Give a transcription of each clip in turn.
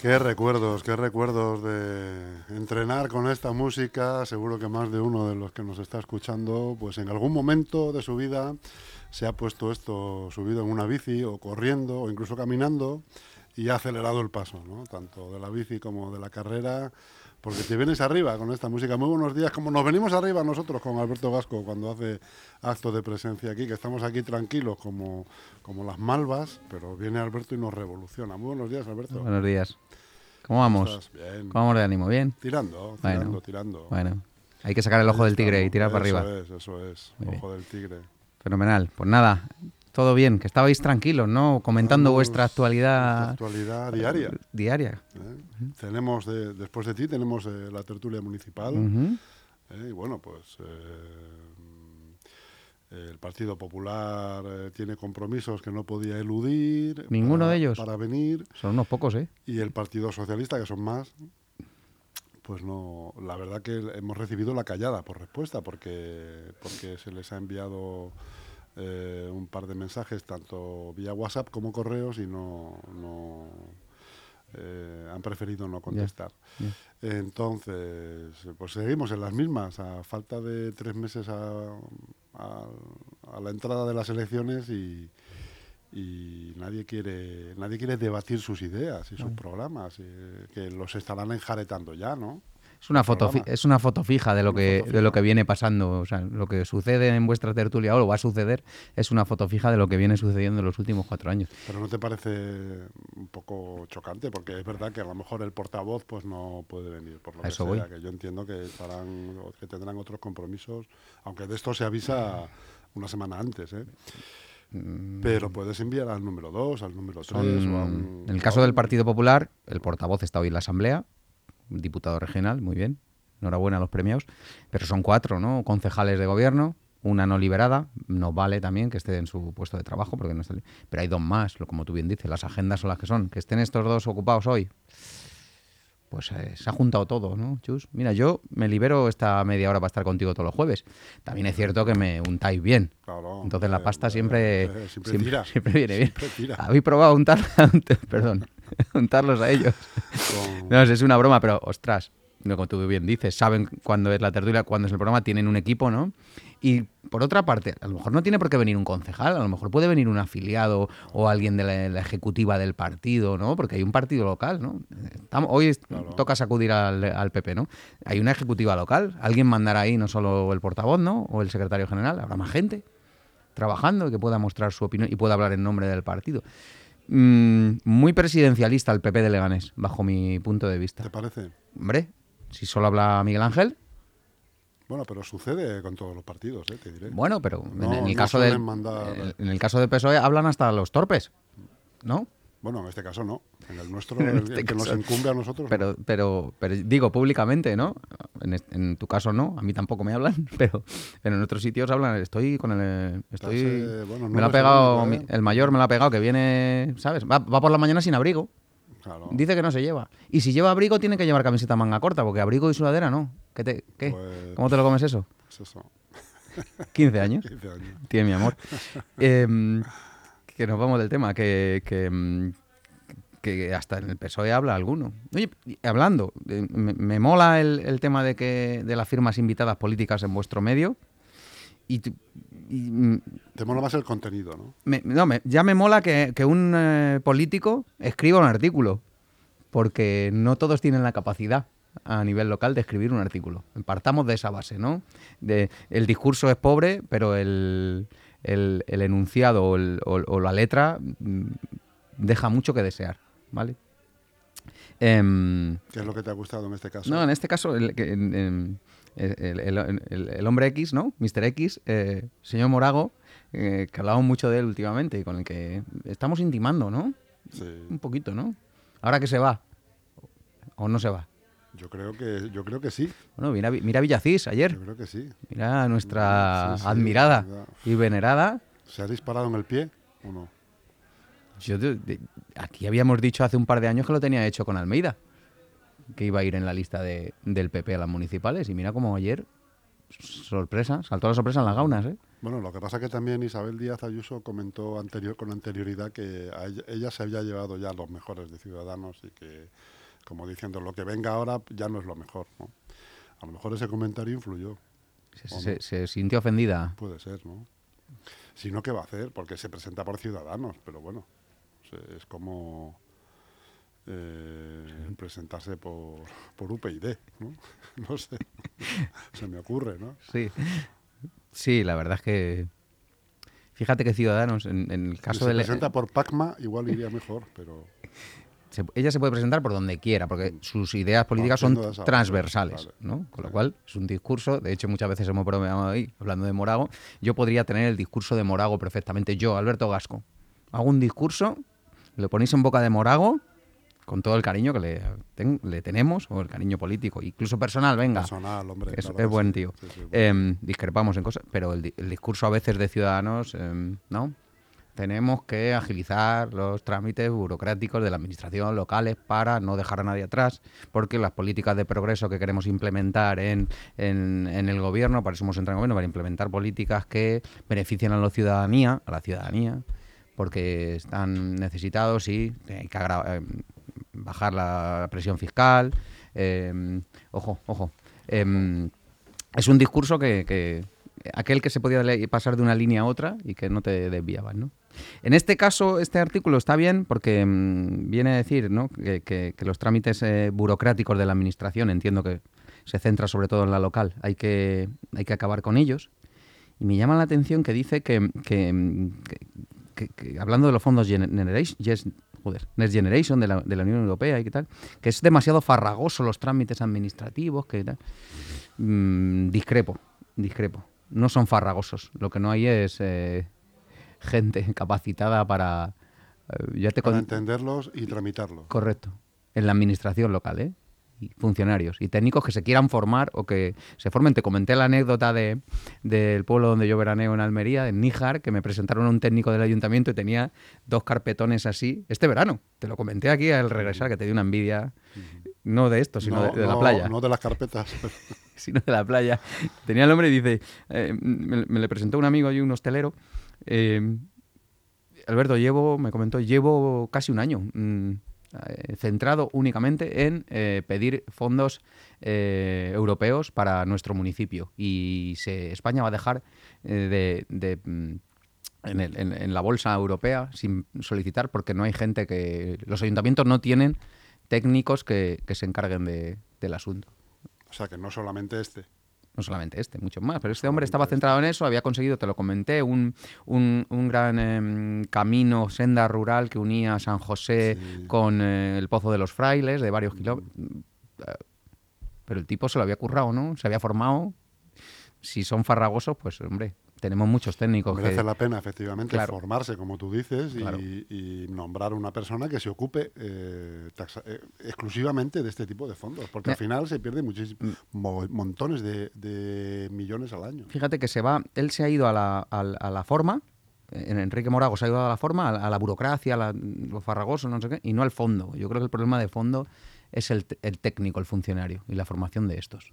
Qué recuerdos, qué recuerdos de entrenar con esta música. Seguro que más de uno de los que nos está escuchando, pues en algún momento de su vida se ha puesto esto subido en una bici o corriendo o incluso caminando y ha acelerado el paso. Tanto de la bici como de la carrera, porque te vienes arriba con esta música. Muy buenos días, como nos venimos arriba nosotros con Alberto Gasco cuando hace acto de presencia aquí, que estamos aquí tranquilos como, como las malvas, pero viene Alberto y nos revoluciona. Muy buenos días, Alberto. Buenos días. ¿Cómo vamos? Bien. ¿Cómo vamos de ánimo? ¿Bien? Tirando, Bueno. tirando, tirando. Bueno, hay que sacar el ojo del tigre y tirar para Eso arriba. es, eso es. Muy Ojo del tigre. Fenomenal. Pues nada, todo bien, que estabais tranquilos, ¿no? Comentando Vamos, vuestra nuestra actualidad Actualidad diaria. diaria. ¿eh? Tenemos, de- después de ti, tenemos eh, la tertulia municipal. ¿eh? Y bueno, pues eh, el Partido Popular eh, tiene compromisos que no podía eludir. ¿Ninguno para- de ellos? Para venir. Son unos pocos, ¿eh? Y el Partido Socialista, que son más, pues no, la verdad que hemos recibido la callada por respuesta, porque, porque se les ha enviado eh, un par de mensajes, tanto vía WhatsApp como correos, y no, no eh, han preferido no contestar. Entonces, pues seguimos en las mismas, a falta de tres meses a, a- a la entrada de las elecciones y, y nadie quiere nadie quiere debatir sus ideas y sus programas, eh, que los estarán enjaretando ya, ¿no? Es una foto, Programa. es una foto fija de lo que de lo que viene pasando, o sea, lo que sucede en vuestra tertulia o lo va a suceder es una foto fija de lo que viene sucediendo en los últimos cuatro años. Pero ¿no te parece un poco chocante? Porque es verdad que a lo mejor el portavoz pues no puede venir, por lo A que eso sea, voy. que yo entiendo que, estarán, o que tendrán otros compromisos, aunque de esto se avisa una semana antes, ¿eh? Pero puedes enviar al número 2, al número 3 Son- o a un... en el a caso del Partido Popular, el portavoz está hoy en la Asamblea, diputado regional, muy bien, enhorabuena a los premiados, pero son cuatro, ¿no? Concejales de gobierno, una no liberada, no vale también que esté en su puesto de trabajo, porque no está pero hay dos más, lo como tú bien dices, las agendas son las que son, que estén estos dos ocupados hoy. Pues eh, se ha juntado todo, ¿no, Chus? Mira, yo me libero esta media hora para estar contigo todos los jueves. También es cierto que me untáis bien. Claro, Entonces la eh, pasta eh, siempre, eh, siempre siempre viene bien. ¿Habéis probado untar, perdón, untarlos a ellos? No, es una broma, pero ostras, no, como tú bien dices, saben cuándo es la tertulia, cuándo es el programa, tienen un equipo, ¿no? Y por otra parte, a lo mejor no tiene por qué venir un concejal, a lo mejor puede venir un afiliado o alguien de la, la ejecutiva del partido, ¿no? Porque hay un partido local, ¿no? Estamos- hoy Claro. toca sacudir al, al PP, ¿no? Hay una ejecutiva local, alguien mandará ahí, no solo el portavoz, ¿no? O el secretario general, habrá más gente trabajando y que pueda mostrar su opinión y pueda hablar en nombre del partido. Mm, muy presidencialista el PP de Leganés, bajo mi punto de vista. ¿Te parece? Hombre, si solo habla Miguel Ángel, Bueno, pero sucede con todos los partidos, ¿eh? te diré. bueno, pero en el no caso suelen del mandar- en- el caso del PSOE hablan hasta los torpes, ¿no? Bueno, en este caso no. En el nuestro, En el, este el que nos incumbe a nosotros. no. Pero, pero, pero digo públicamente, ¿no? En, tu caso no, a mí tampoco me hablan, pero, pero en otros sitios hablan. Estoy con el, estoy, bueno, no me lo ha pegado el mayor, me lo ha pegado que viene, ¿sabes? Va, va por la mañana sin abrigo. Claro. Dice que no se lleva. Y si lleva abrigo, tiene que llevar camiseta manga corta, porque abrigo y sudadera no. ¿Qué te, qué? Pues- ¿Cómo te lo comes eso? Pues eso, 15 años. 15 años. Tiene mi amor. Em, que nos vamos del tema, que, que, em, que hasta en el PSOE habla alguno. Oye, hablando, eh, me, me mola el, el tema de que de las firmas invitadas políticas en vuestro medio. Y, y, mm, Te mola más el contenido, ¿no? me- no, me- ya me mola que, que un eh, político escriba un artículo, porque no todos tienen la capacidad a nivel local de escribir un artículo. Partamos de esa base, ¿no? De, el discurso es pobre, pero el, el, enunciado o, la letra mm, deja mucho que desear, ¿vale? Em, ¿Qué es lo que te ha gustado en este caso? No, en este caso, el, el hombre X, ¿no? Mr. X, eh, señor Morago, eh, que hablamos mucho de él últimamente y con el que estamos intimando, ¿no? Sí. Un poquito, ¿no? Ahora que se va, o no se va. Yo creo que, yo creo que sí. Bueno, mira, mira Villacís ayer. Yo creo que sí. Mira nuestra admirada y venerada. ¿Se ha disparado en el pie o no? Yo aquí habíamos dicho hace un par de años que lo tenía hecho con Almeida, que iba a ir en la lista de, del PP a las municipales. Y mira cómo ayer, sorpresa, saltó la sorpresa en las gaunas. ¿eh? Bueno, lo que pasa es que también Isabel Díaz Ayuso comentó anterior, con anterioridad que ella, se había llevado ya los mejores de Ciudadanos y que, como diciendo, lo que venga ahora ya no es lo mejor. A lo mejor ese comentario influyó. Se, sintió ofendida. Puede ser, ¿no? Si no, ¿qué va a hacer? Porque se presenta por Ciudadanos, pero bueno, es como eh, presentarse por, por UPyD, ¿no? no sé, se me ocurre, ¿no? Sí, sí, la verdad es que fíjate que Ciudadanos, en, el caso de... Se presenta por PACMA, igual iría mejor, pero... ella se puede presentar por donde quiera, porque sus ideas políticas son transversales, ¿no? Con lo cual es un discurso, de hecho muchas veces hemos bromeado ahí, hablando de Morago, yo podría tener el discurso de Morago perfectamente, yo, Alberto Gasco, hago un discurso le ponéis en boca de Morago con todo el cariño que le, tenemos, o el cariño político, incluso personal, venga. Personal, hombre. Es, buen tío. Em, discrepamos en cosas, pero el, discurso a veces de ciudadanos, em, ¿no? Tenemos que agilizar los trámites burocráticos de la administración locales para no dejar a nadie atrás, porque las políticas de progreso que queremos implementar en, en, en el gobierno, para eso hemos entrado en el gobierno, para implementar políticas que beneficien a la ciudadanía, a la ciudadanía, porque están necesitados y hay que eh, bajar la presión fiscal. Eh, ojo, ojo. Em, es un discurso que, aquel que se podía pasar de una línea a otra y que no te desviaban, ¿no? En este caso, este artículo está bien porque mm, viene a decir ¿no? que, los trámites eh, burocráticos de la administración, entiendo que se centra sobre todo en la local, hay que, hay que acabar con ellos. Y me llama la atención que dice que, hablando de los fondos Generation, Next Generation de la, Unión Europea y qué tal, que es demasiado farragoso los trámites administrativos, que mm, discrepo, discrepo. No son farragosos. Lo que no hay es eh, gente capacitada para... Eh, ya te para entenderlos y tramitarlos. Correcto. En la administración local, ¿eh? Funcionarios y técnicos que se quieran formar o que se formen. Te comenté la anécdota de, del pueblo donde yo veraneo en Almería, en Níjar, que me presentaron a un técnico del ayuntamiento y tenía dos carpetones así este verano. Te lo comenté aquí al regresar, que te di una envidia, no de esto, sino de, la playa. No de las carpetas. sino de la playa. Tenía el hombre y dice, eh, me, le presentó un amigo y un hostelero. Eh, Alberto, llevo, me comentó, llevo casi un año. Mm, centrado únicamente en eh, pedir fondos eh, europeos para nuestro municipio. Y se, España va a dejar de, mm, en, la bolsa europea sin solicitar porque no hay gente que... Los ayuntamientos no tienen técnicos que, se encarguen del asunto. O sea, que no solamente este no solamente este, mucho más, pero este hombre estaba centrado en eso, había conseguido, te lo comenté, un, un, gran em, camino, senda rural que unía San José con eh, el Pozo de los Frailes, de varios kilómetros. Pero el tipo se lo había currado, ¿no? Se había formado. Si son farragosos, pues hombre, tenemos muchos técnicos. Merece la pena, efectivamente, formarse, como tú dices, y, nombrar una persona que se ocupe eh, eh, exclusivamente de este tipo de fondos, porque al final se pierde muchísimos mm. montones de, millones al año. Fíjate que se va, él se ha ido a la, a, la forma, Enrique Morago se ha ido a la forma, a, la burocracia, a los farragosos, no sé qué, y no al fondo. Yo creo que el problema de fondo es el, el técnico, el funcionario y la formación de estos.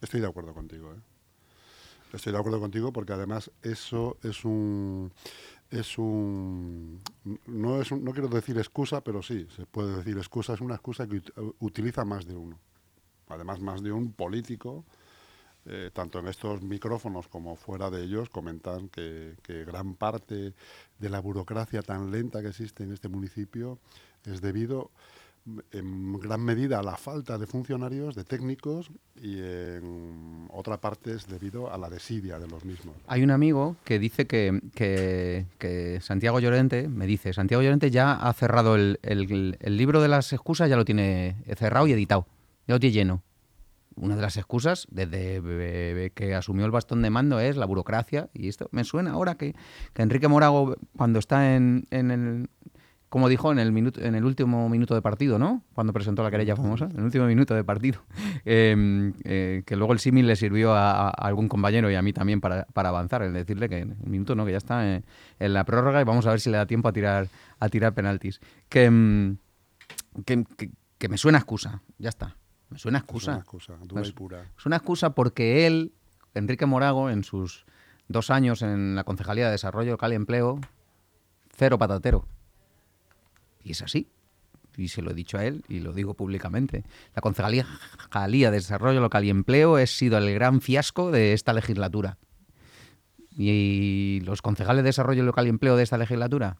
Estoy de acuerdo contigo. ¿eh? Estoy de acuerdo contigo porque además eso es un es un no es no quiero decir excusa, pero sí, se puede decir excusa, es una excusa que utiliza más de uno. Además más de un político eh, tanto en estos micrófonos como fuera de ellos, comentan que, que, gran parte de la burocracia tan lenta que existe en este municipio es debido en gran medida a la falta de funcionarios, de técnicos, y en otra parte es debido a la desidia de los mismos. Hay un amigo que dice que, que, Santiago Llorente, me dice, Santiago Llorente ya ha cerrado el, el, el libro de las excusas, ya lo tiene cerrado y editado, ya lo tiene lleno una de las excusas desde que asumió el bastón de mando es la burocracia. Y esto me suena ahora que, Enrique Morago, cuando está en, el, como dijo en el minuto, en el último minuto de partido, ¿no? Cuando presentó la querella famosa, en el último minuto de partido, em, eh, que luego el símil le sirvió a, algún compañero y a mí también para, avanzar, en decirle que en el minuto no, que ya está en, la prórroga y vamos a ver si le da tiempo a tirar a tirar penaltis. que, em, que, que me suena excusa, ya está. Me suena excusa. Es una excusa, dura y pura. Es una excusa porque él, Enrique Morago, en sus dos años en la Concejalía de Desarrollo Local y Empleo, cero patatero. Y es así. Y se lo he dicho a él y lo digo públicamente. La Concejalía de Desarrollo Local y Empleo ha sido el gran fiasco de esta legislatura. Y los concejales de Desarrollo Local y Empleo de esta legislatura,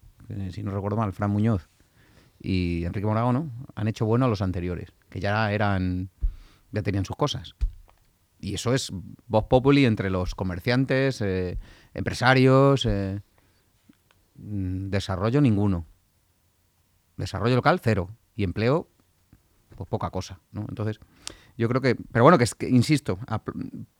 si no recuerdo mal, Fran Muñoz y Enrique Morago, ¿no? Han hecho bueno a los anteriores que ya eran, ya tenían sus cosas. Y eso es voz populi entre los comerciantes, eh, empresarios, eh, mm, desarrollo ninguno. Desarrollo local, cero. Y empleo, pues poca cosa, ¿no? Entonces, yo creo que, pero bueno, que, que insisto,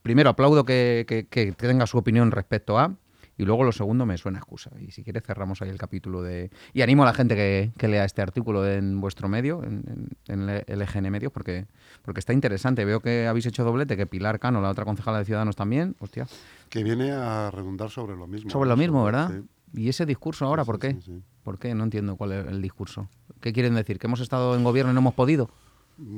primero aplaudo que, que, tenga su opinión respecto a, y luego lo segundo me suena excusa. Y si quieres cerramos ahí el capítulo de... Y animo a la gente que, lea este artículo en vuestro medio, en, el EGN Medios, porque, porque está interesante. Veo que habéis hecho doblete, que Pilar Cano, la otra concejala de Ciudadanos también, hostia. Que viene a redundar sobre lo mismo. Sobre lo mismo, ¿verdad? ¿Y ese discurso ahora por qué? ¿Por qué? No entiendo cuál es el discurso. ¿Qué quieren decir? ¿Que hemos estado en gobierno y no hemos podido?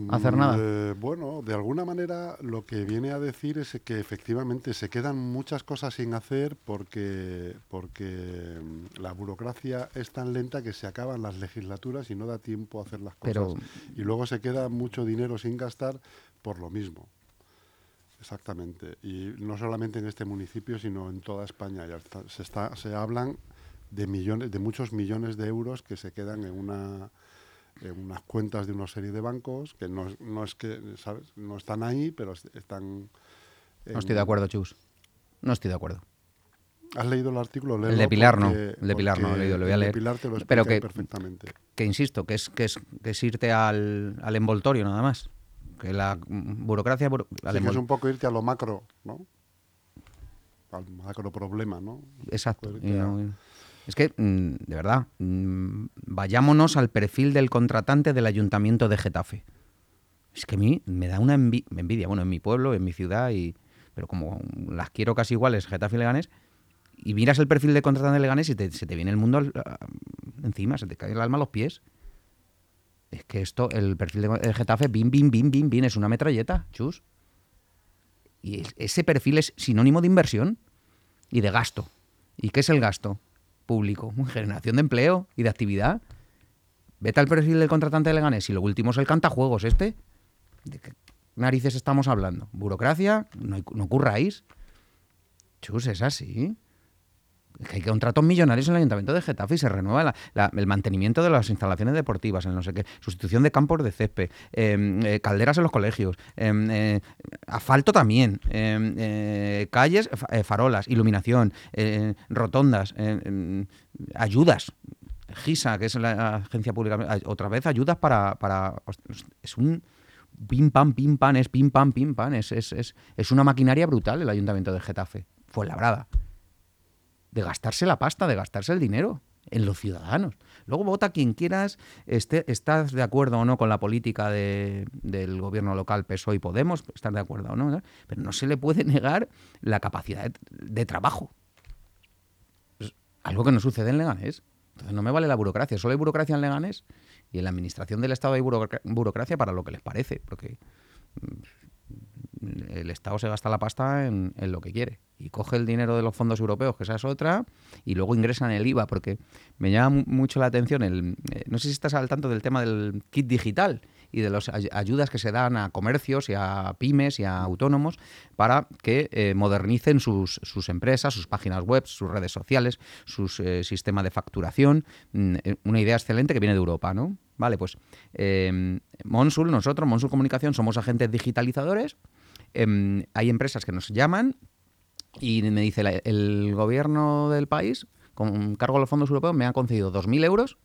hacer mm, nada? Eh, bueno, de alguna manera lo que viene a decir es que efectivamente se quedan muchas cosas sin hacer porque, porque mm, la burocracia es tan lenta que se acaban las legislaturas y no da tiempo a hacer las cosas. y luego se queda mucho dinero sin gastar por lo mismo. Exactamente. Y no solamente en este municipio, sino en toda España. Ya se, está, se hablan de millones, de muchos millones de euros que se quedan en una en unas cuentas de una serie de bancos que no, no es que, ¿sabes? No están ahí, pero están... No estoy de acuerdo, Chus. No estoy de acuerdo. ¿Has leído el artículo? el de Pilar no. El de Pilar no, lo he leído, lo voy a leer. Pilar te lo pero que, perfectamente. Que insisto, que es, que es, que es irte al, al envoltorio nada más. Que la burocracia... sí, es un poco irte a lo macro, ¿no? Al macro problema, ¿no? Exacto. Es que, mm, de verdad, mm, vayámonos al perfil del contratante del ayuntamiento de Getafe. Es que a mí me da una envidia, bueno, en mi pueblo, en mi ciudad, y, pero como las quiero casi iguales, Getafe y Leganés, y miras el perfil del contratante de Leganés y se te viene el mundo encima, se te cae el alma a los pies. Es que esto, el perfil de Getafe, bim, bim, bim, bim, bim, es una metralleta, chus. Y ese perfil es sinónimo de inversión y de gasto. ¿Y qué es el gasto? público, generación de empleo y de actividad. Vete al perfil del contratante de Leganés y lo último es el cantajuegos este. ¿De qué narices estamos hablando? ¿Burocracia? ¿No, no curráis? Chus, es así que hay contratos millonarios en el Ayuntamiento de Getafe y se renueva el mantenimiento de las instalaciones deportivas, en no sé qué, sustitución de campos de césped, em, eh, calderas en los colegios, em, eh, asfalto también, em, eh, calles, farolas, iluminación, rotondas, ayudas. GISA, que es la agencia pública, otra vez ayudas para, es un pim pam, pim pam, es pim pam, pim pam, es, es, es, es una maquinaria brutal el Ayuntamiento de Getafe. Fue labrada de gastarse la pasta, de gastarse el dinero en los ciudadanos. Luego vota quien quieras, esté, estás de acuerdo o no con la política del gobierno local PSOE y Podemos, estar de acuerdo o no, pero no se le puede negar la capacidad de, trabajo. algo que no sucede en Leganés. Entonces no me vale la burocracia, solo hay burocracia en Leganés y en la administración del Estado hay burocracia para lo que les parece, porque el Estado se gasta la pasta en, lo que quiere y coge el dinero de los fondos europeos, que esa es otra, y luego ingresa en el IVA, porque me llama mucho la atención, el, eh, no sé si estás al tanto del tema del kit digital y de las ayudas que se dan a comercios y a pymes y a autónomos para que eh, modernicen sus, empresas, sus páginas web, sus redes sociales, su eh, sistema de facturación. Mm, una idea excelente que viene de Europa, ¿no? Vale, pues Monsul, nosotros, Monsul Comunicación, somos agentes digitalizadores. Em, hay empresas que nos llaman y me dice el gobierno del país, con cargo a los fondos europeos, me ha concedido 2.000 euros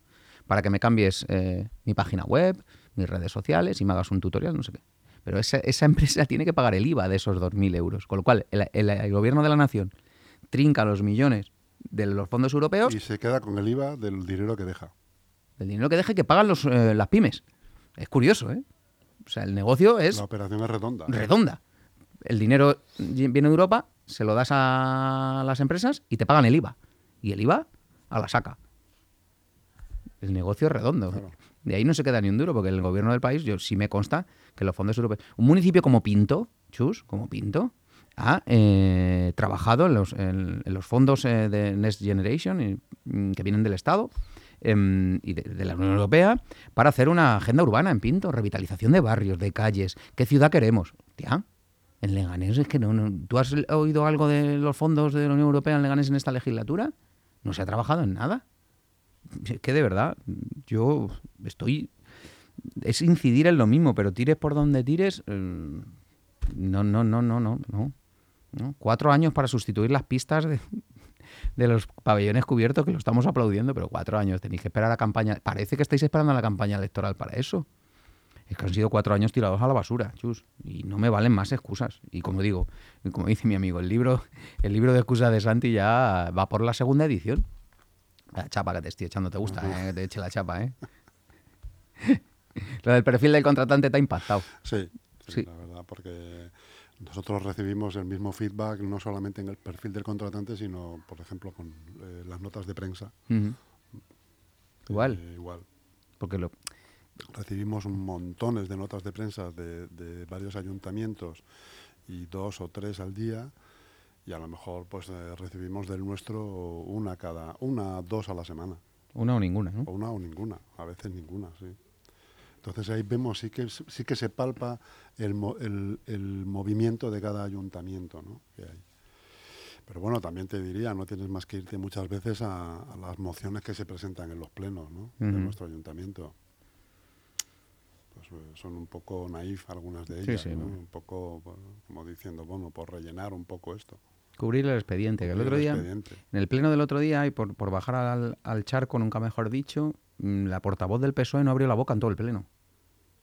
para que me cambies eh, mi página web, mis redes sociales y me hagas un tutorial, no sé qué. Pero esa, empresa tiene que pagar el IVA de esos 2.000 euros. Con lo cual, el, gobierno de la nación trinca los millones de los fondos europeos. Y se queda con el IVA del dinero que deja. Del dinero que deja que pagan los, eh, las pymes. Es curioso, ¿eh? O sea, el negocio es... La operación es redonda. Redonda. El dinero viene de Europa, se lo das a las empresas y te pagan el IVA. Y el IVA a la saca el negocio es redondo. De ahí no se queda ni un duro, porque el gobierno del país, yo sí me consta que los fondos europeos. Un municipio como Pinto, Chus, como Pinto, ha eh, trabajado en los, fondos eh, de Next Generation mm, que vienen del Estado em, y de, la Unión Europea para hacer una agenda urbana en Pinto, revitalización de barrios, de calles. ¿Qué ciudad queremos? Tía, en Leganés es que no, no. ¿Tú has oído algo de los fondos de la Unión Europea en Leganés en esta legislatura? No se ha trabajado en nada que de verdad, yo estoy... Es incidir en lo mismo, pero tires por donde tires... no, no, no, no, no, no, no. Cuatro años para sustituir las pistas de, de los pabellones cubiertos, que lo estamos aplaudiendo, pero cuatro años. Tenéis que esperar a la campaña. Parece que estáis esperando a la campaña electoral para eso. Es que han sido cuatro años tirados a la basura, chus. Y no me valen más excusas. Y como digo, como dice mi amigo, el libro, el libro de excusas de Santi ya va por la segunda edición. La chapa que te estoy echando te gusta, ¿eh? que te eche la chapa, ¿eh? Lo del perfil del contratante te ha impactado. Sí, sí, la verdad, porque nosotros recibimos el mismo feedback no solamente en el perfil del contratante, sino, por ejemplo, con eh, las notas de prensa. Igual. Eh, igual. Porque lo... Recibimos montones de notas de prensa de, de varios ayuntamientos y dos o tres al día y a lo mejor pues eh, recibimos del nuestro una cada una dos a la semana una o ninguna ¿no? o una o ninguna a veces ninguna sí entonces ahí vemos sí que sí que se palpa el, el, el movimiento de cada ayuntamiento ¿no? que hay pero bueno también te diría no tienes más que irte muchas veces a, las mociones que se presentan en los plenos ¿no? de nuestro ayuntamiento son un poco naif algunas de ellas, un poco pues, como diciendo, bueno, por rellenar un poco esto. Cubrir el expediente. que el otro día, en el pleno del otro día, y por, por bajar al, al, charco, nunca mejor dicho, mm, la portavoz del PSOE no abrió la boca en todo el pleno.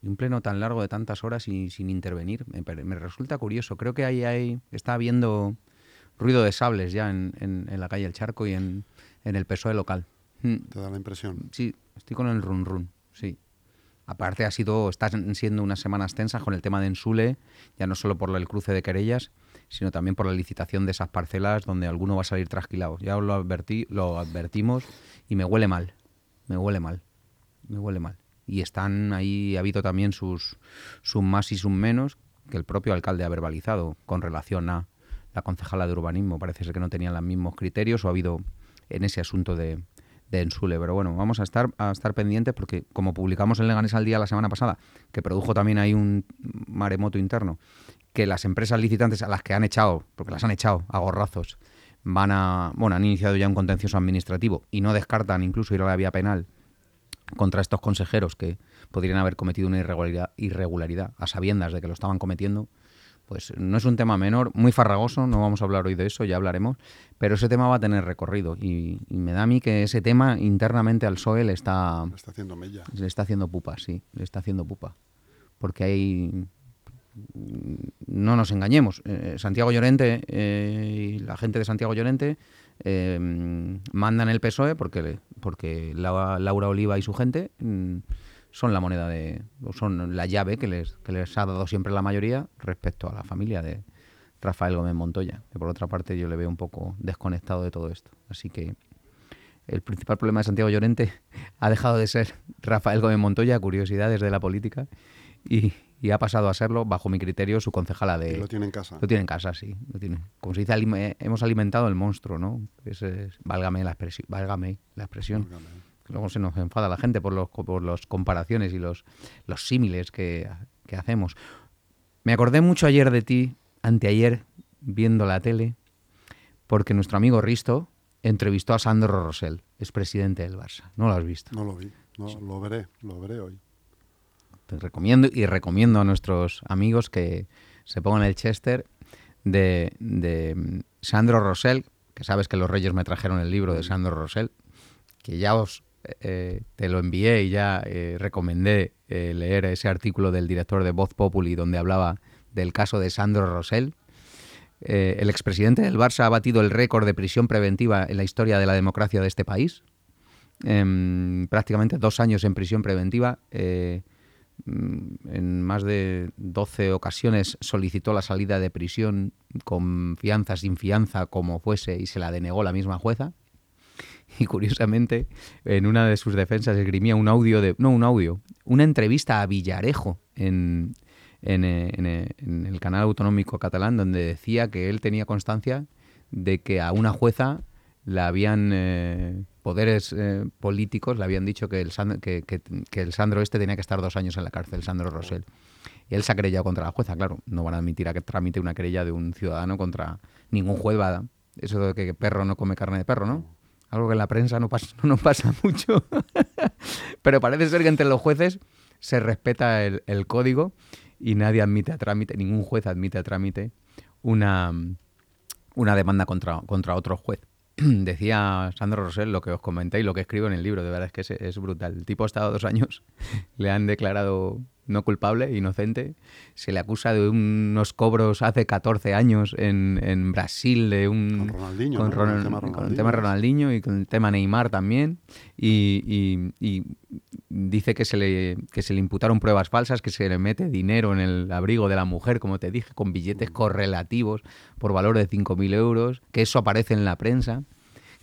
Y un pleno tan largo de tantas horas y sin intervenir, me, resulta curioso. Creo que ahí, ahí está habiendo ruido de sables ya en, en, la calle El Charco y en, en el PSOE local. ¿Te da la impresión? Sí, estoy con el run run, sí. Aparte ha sido, están siendo unas semanas tensas con el tema de Ensule, ya no solo por el cruce de querellas, sino también por la licitación de esas parcelas donde alguno va a salir trasquilado. Ya os lo, advertí, lo advertimos y me huele mal, me huele mal, me huele mal. Y están ahí, ha habido también sus, sus más y sus menos que el propio alcalde ha verbalizado con relación a la concejala de urbanismo. Parece ser que no tenían los mismos criterios o ha habido en ese asunto de, de Ensule. Pero bueno, vamos a estar, a estar pendientes porque como publicamos en Leganés al día la semana pasada, que produjo también ahí un maremoto interno, que las empresas licitantes a las que han echado, porque las han echado a gorrazos, van a, bueno, han iniciado ya un contencioso administrativo y no descartan incluso ir a la vía penal contra estos consejeros que podrían haber cometido una irregularidad, irregularidad a sabiendas de que lo estaban cometiendo, pues no es un tema menor, muy farragoso, no vamos a hablar hoy de eso, ya hablaremos, pero ese tema va a tener recorrido y, me da a mí que ese tema internamente al PSOE le está... Le está haciendo mella. Le está haciendo pupa, sí, le está haciendo pupa. Porque hay no nos engañemos, eh, Santiago Llorente eh, y la gente de Santiago Llorente eh, mandan el PSOE porque, porque Laura Oliva y su gente mm, son la moneda de, son la llave que les, que les ha dado siempre la mayoría respecto a la familia de Rafael Gómez Montoya, que por otra parte yo le veo un poco desconectado de todo esto. Así que el principal problema de Santiago Llorente ha dejado de ser Rafael Gómez Montoya, curiosidades de la política, y, y ha pasado a serlo, bajo mi criterio, su concejala de... lo tiene en casa. Lo tiene en casa, sí. Lo tiene. Como se dice, hemos alimentado el monstruo, ¿no? Es, válgame, la expresión, válgame la expresión. Luego se nos enfada la gente por los por las comparaciones y los, los símiles que, que hacemos. Me acordé mucho ayer de ti, anteayer, viendo la tele, porque nuestro amigo Risto entrevistó a Sandro Rosell, es presidente del Barça. ¿No lo has visto? No lo vi, no, lo veré, lo veré hoy. Te recomiendo y recomiendo a nuestros amigos que se pongan el Chester de, de Sandro Rosell, que sabes que los Reyes me trajeron el libro de Sandro Rosell, que ya os eh, te lo envié y ya eh, recomendé eh, leer ese artículo del director de Voz Populi donde hablaba del caso de Sandro Rosell. el expresidente del Barça ha batido el récord de prisión preventiva en la historia de la democracia de este país. Em, prácticamente dos años en prisión preventiva. Mm, en más de 12 ocasiones solicitó la salida de prisión con fianza, sin fianza, como fuese, y se la denegó la misma jueza. Y curiosamente, en una de sus defensas esgrimía un audio de. No, un audio, una entrevista a Villarejo en, en, en el canal autonómico catalán, donde decía que él tenía constancia de que a una jueza la habían eh, poderes eh, políticos le habían dicho que el, que, que, el Sandro este tenía que estar dos años en la cárcel, Sandro Rosell. Y él se ha querellado contra la jueza, claro. No van a admitir a que tramite una querella de un ciudadano contra ningún juez. Va, eso de que perro no come carne de perro, ¿no? Algo que en la prensa no pasa, no pasa mucho. Pero parece ser que entre los jueces se respeta el, código y nadie admite a trámite, ningún juez admite a trámite una, una demanda contra, contra otro juez. decía Sandro Rosell lo que os comenté y lo que escribo en el libro, de verdad es que es, brutal. El tipo ha estado dos años, le han declarado no culpable, inocente, se le acusa de unos cobros hace 14 años en, Brasil de un... Con Ronaldinho, con, el, tema Ronaldinho. y con el tema Neymar también, y, dice que se, le, que se le imputaron pruebas falsas, que se le mete dinero en el abrigo de la mujer, como te dije, con billetes correlativos por valor de 5.000 euros, que eso aparece en la prensa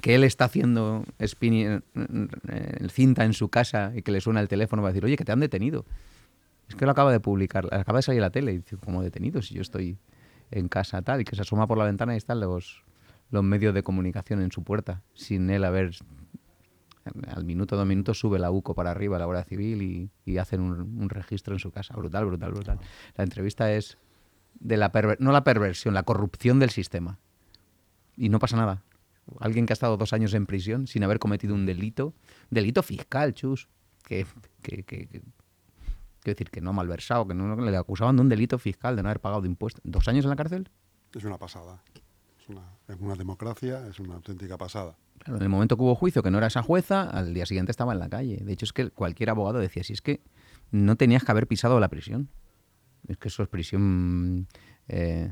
que él está haciendo spinning, cinta en su casa y que le suena el teléfono para decir, oye, que te han detenido. Es que lo acaba de publicar, acaba de salir la tele y dice, como detenido, si yo estoy en casa tal, y que se asoma por la ventana y están los, los medios de comunicación en su puerta, sin él haber... Al minuto, dos minutos sube la UCO para arriba, la Guardia Civil, y, hacen un, registro en su casa. Brutal, brutal, brutal. La entrevista es de la no la perversión, la corrupción del sistema. Y no pasa nada. Alguien que ha estado dos años en prisión sin haber cometido un delito, delito fiscal, chus, que, que, Quiero decir, que no malversado, que no, le acusaban de un delito fiscal, de no haber pagado impuestos. ¿Dos años en la cárcel? Es una pasada. Es una, una democracia, es una auténtica pasada. en el momento que hubo juicio, que no era esa jueza, al día siguiente estaba en la calle. De hecho, es que cualquier abogado decía, si es que no tenías que haber pisado la prisión. Es que eso es prisión, eh,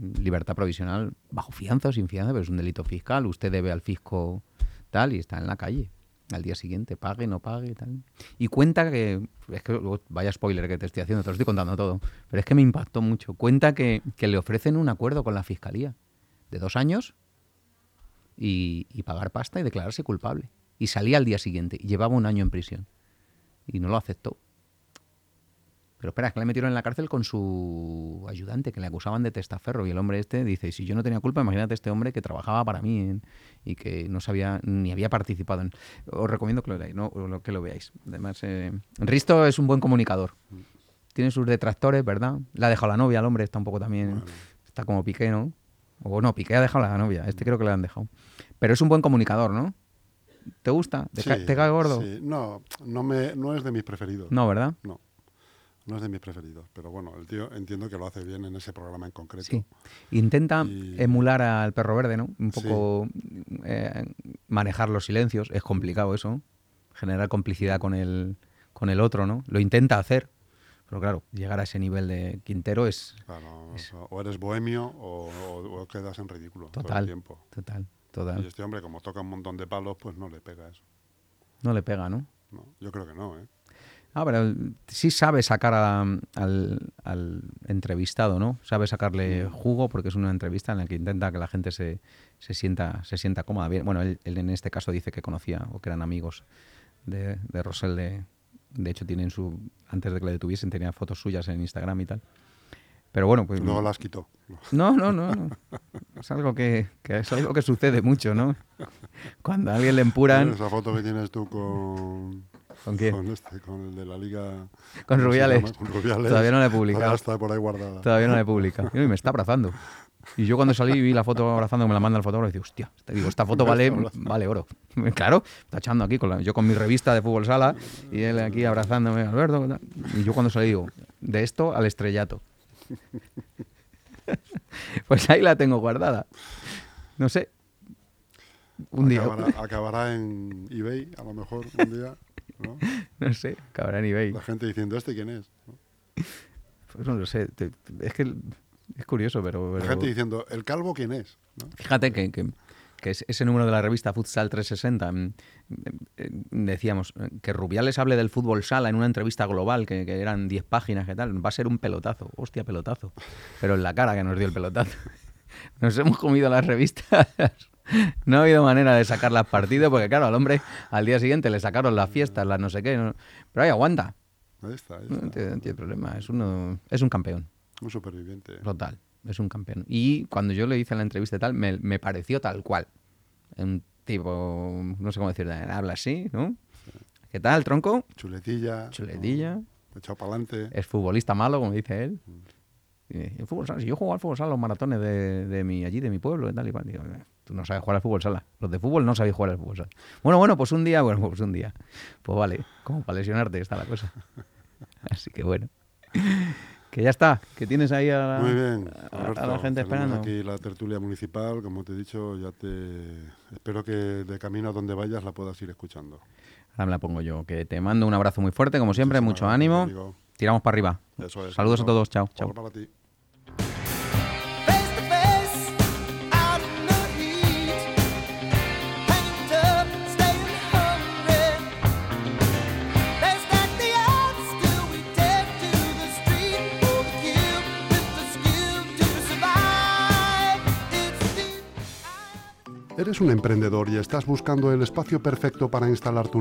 libertad provisional, bajo fianza o sin fianza, pero es un delito fiscal. Usted debe al fisco tal y está en la calle al día siguiente, pague, no pague, tal. Y cuenta que, es que vaya spoiler que te estoy haciendo, te lo estoy contando todo, pero es que me impactó mucho. Cuenta que, le ofrecen un acuerdo con la fiscalía de dos años y, y, pagar pasta y declararse culpable. Y salía al día siguiente y llevaba un año en prisión. Y no lo aceptó. Pero espera, es que le metieron en la cárcel con su ayudante, que le acusaban de testaferro. Y el hombre este dice, si yo no tenía culpa, imagínate este hombre que trabajaba para mí y que no sabía ni había participado. En... Os recomiendo que lo leáis, ¿no? que lo veáis. Además, eh, Risto es un buen comunicador. Tiene sus detractores, ¿verdad? Le ha dejado la novia, el hombre está un poco también... Está como Piqué, ¿no? O no, Piqué ha dejado la novia. Este creo que le han dejado. Pero es un buen comunicador, ¿no? ¿Te gusta? ¿Te, cae gordo? Sí, no, no, me, no es de mis preferidos. No, ¿verdad? No. No es de mis preferidos, pero bueno, el tío entiendo que lo hace bien en ese programa en concreto. Sí. Intenta emular al perro verde, ¿no? Un poco eh, manejar los silencios. Es complicado eso. Generar complicidad con el, con el otro, ¿no? Lo intenta hacer. Pero claro, llegar a ese nivel de Quintero es. Claro, o eres bohemio o, quedas en ridículo total, todo el tiempo. Total, total. Y este hombre, como toca un montón de palos, pues no le pega eso. No le pega, ¿no? No, yo creo que no, ¿eh? Ah, pero sí sabe sacar al, entrevistado, ¿no? Sabe sacarle jugo porque es una entrevista en la que intenta que la gente se, se sienta, se sienta cómoda. Bien, bueno, él, en este caso dice que conocía o que eran amigos de, de Rosell. De, de hecho, tienen su antes de que le detuviesen, tenía fotos suyas en Instagram y tal. Pero bueno, pues... No las quitó. No, no, no. no. Es algo que, que es algo que sucede mucho, ¿no? Cuando a alguien le empuran. Esa foto que tienes tú con. ¿Con quién? Con este, con el de la liga. Con ¿cómo se Rubiales. Con Rubiales. Todavía no la he publicado. Todavía está por ahí guardada. Todavía no la he publicado. Y me está abrazando. Y yo cuando salí vi la foto abrazando, me la manda el fotógrafo y digo, hostia, te digo, esta foto vale, vale oro. Claro, tachando aquí, con la- yo con mi revista de fútbol sala y él aquí abrazándome, Alberto. Y yo cuando salí digo, de esto al estrellato. Pues ahí la tengo guardada. No sé. Un día, acabará en eBay, a lo mejor, un día. ¿No? no sé, cabrón eBay. La gente diciendo, ¿este quién es? ¿no? Pues no lo sé. te- es que es curioso, pero. La gente diciendo, ¿el calvo quién es? ¿no? Fíjate que, que- que es- ese número de la revista Futsal 360, mm, eh, decíamos, eh, que Rubiales hable del fútbol sala en una entrevista global, que, que eran 10 páginas, que tal, va a ser un pelotazo, hostia, pelotazo. Pero en la cara que nos dio el pelotazo. Nos hemos comido las revistas. No ha habido manera de sacar las partidas, porque claro, al hombre al día siguiente le sacaron las fiestas, las no sé qué. no- Pero ahí aguanta. Ahí está, ahí No está. tiene, no tiene problema. Es, uno, es un campeón. Un superviviente. Total, es un campeón. Y cuando yo le hice la entrevista y tal, me, me pareció tal cual. Un tipo, no sé cómo decir, habla así, ¿no? ¿Qué tal, tronco? Chuletilla. Chuletilla. Echado para adelante. Es futbolista malo, como dice él. Y, el fútbol sala, si yo juego al fútbol sala los maratones de, de mi, allí, de mi pueblo, y tal y cual. Digo, "Eh, tú no sabes jugar al fútbol sala. Los de fútbol no sabéis jugar al fútbol sala. Bueno, bueno, pues un día, bueno, pues un día. Pues vale, como para lesionarte está la cosa. Así que bueno. Que ya está, que tienes ahí a la, Muy bien, a- la gente esperando. aquí la tertulia municipal, como te he dicho, ya te espero que de camino a donde vayas la puedas ir escuchando. Ahora me la pongo yo. Que te mando un abrazo muy fuerte, como siempre, Muchísimas mucho gracias, ánimo. amigo. Tiramos para arriba. Eso es. Saludos a todos, chao, chao. para ti. ¿Eres un emprendedor y estás buscando el espacio perfecto para instalar tu